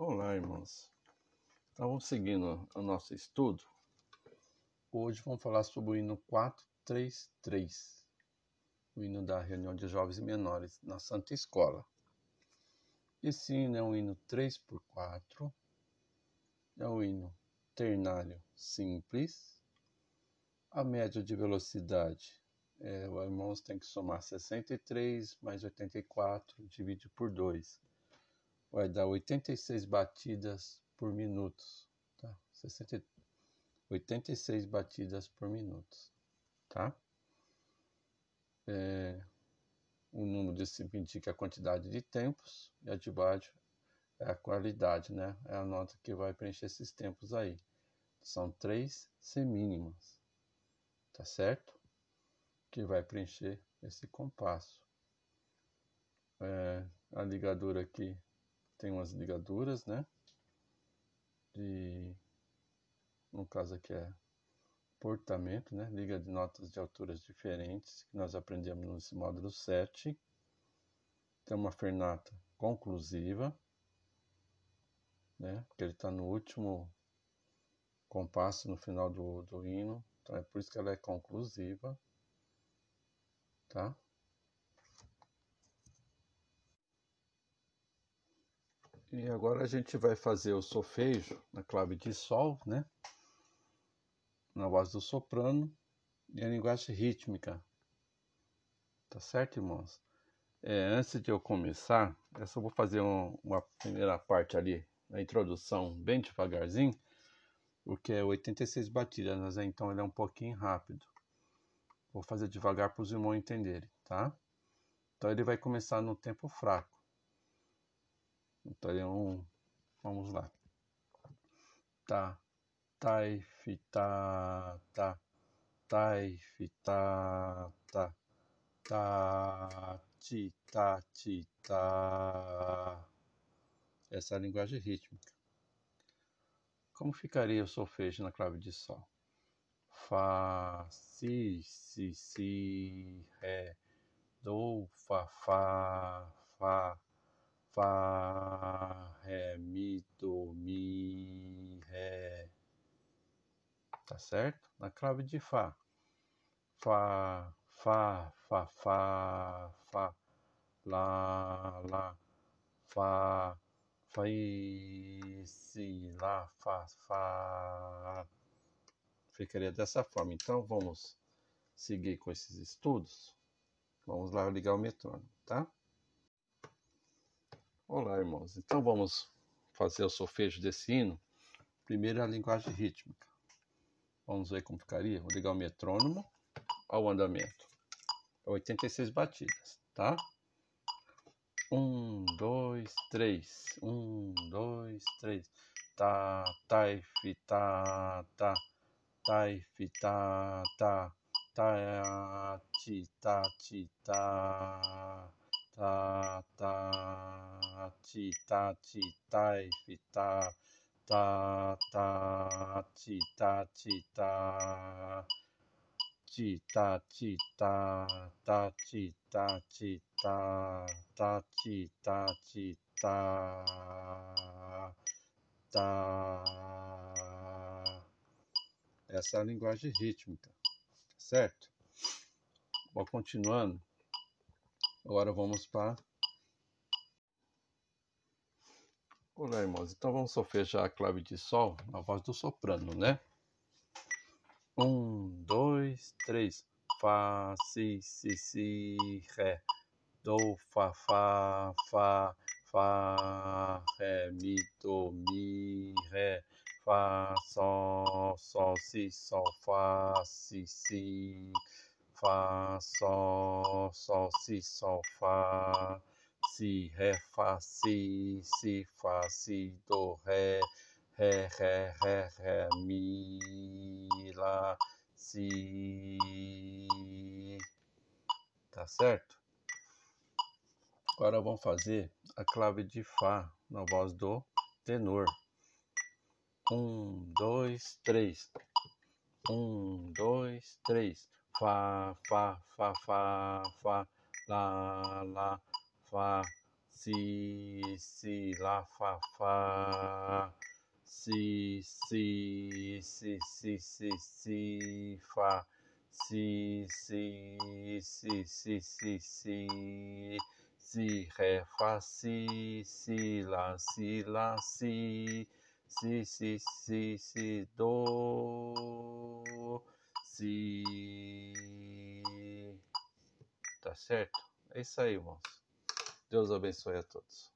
Olá, irmãos. Então, seguindo o nosso estudo. Hoje vamos falar sobre o hino 433, o hino da reunião de jovens e menores na Santa Escola. Esse hino é um hino 3x4, é um hino ternário simples. A média de velocidade, é, o irmãos tem que somar 63 mais 84, divide por 2 vai dar 86 batidas por minuto, tá? 60, 86 batidas por minuto, tá? É, o número de indica a quantidade de tempos e a de baixo é a qualidade, né? É a nota que vai preencher esses tempos aí. São três semínimas, tá certo? Que vai preencher esse compasso. É, a ligadura aqui tem umas ligaduras, né? De, no caso aqui é portamento, né? Liga de notas de alturas diferentes, que nós aprendemos nesse módulo 7. Tem uma fernata conclusiva, né? Porque ele está no último compasso no final do, do hino, então é por isso que ela é conclusiva, tá? E agora a gente vai fazer o solfejo na clave de sol, né? Na voz do soprano e a linguagem rítmica. Tá certo, irmãos? É, antes de eu começar, eu só vou fazer um, uma primeira parte ali, a introdução bem devagarzinho, porque é 86 batidas, né? então ele é um pouquinho rápido. Vou fazer devagar para os irmãos entenderem, tá? Então ele vai começar no tempo fraco. Então, vamos lá. Tá, tai, fi, tá, tá, tai, fi, tá, tá, tá, ti, tá, ti, tá. Essa é a linguagem rítmica. Como ficaria o solfejo na clave de sol? Fá, si, si, si, ré, do, fá, fá, fá, Fá, Ré, Mi, Do, Mi, Ré. Tá certo? Na clave de Fá. Fá, Fá, Fá, Fá, Fá, Lá, Lá, Fá, Fá, Si, Lá, Fá, Fá. Ficaria dessa forma. Então vamos seguir com esses estudos. Vamos lá ligar o metrônomo, tá? Olá, irmãos. Então vamos fazer o solfejo desse hino. Primeiro é a linguagem rítmica. Vamos ver como ficaria. Vou ligar o metrônomo ao andamento. 86 batidas, tá? Um, dois, três. Um, dois, três. Tá, tai, fi, tá, tá. Tai, fi, tá, tá. Tá, ti, tá, ti, tá ta ta chi ta chi tai fi ta ta ta chi ta chi ta chi ta chi ta ta chi ta chi ta ta chi ta chi ta ta essa é a linguagem rítmica, certo? Vou continuando. Agora vamos para. Olá, irmãos. Então vamos solfejar a clave de Sol na voz do soprano, né? Um, dois, três. Fá, si, si, si, ré. Do, fá, fá, fá, fá, ré, mi, do, mi, ré. Fá, sol, sol, si, sol, fá, si, si. Fá, Sol, Sol, Si, Sol, Fá, Si, Ré, Fá, Si, Si, Fá, Si, Do, Ré, Ré, Ré, Ré, Ré, Mi, Lá, Si. Tá certo? Agora vamos fazer a clave de Fá na voz do tenor. Um, dois, três. Um, dois, três. Fá, Fá, Fá, Fá, Fá, Lá, Lá, Fá, si, si, lá, fá, fá, si, si, si, si, si, si, fá, si, si, si, si, si, si, si, ré, fá, si, si, lá, si, lá, si, si, si, si, si, do, si. Tá certo? É isso aí, irmãos. Deus abençoe a todos.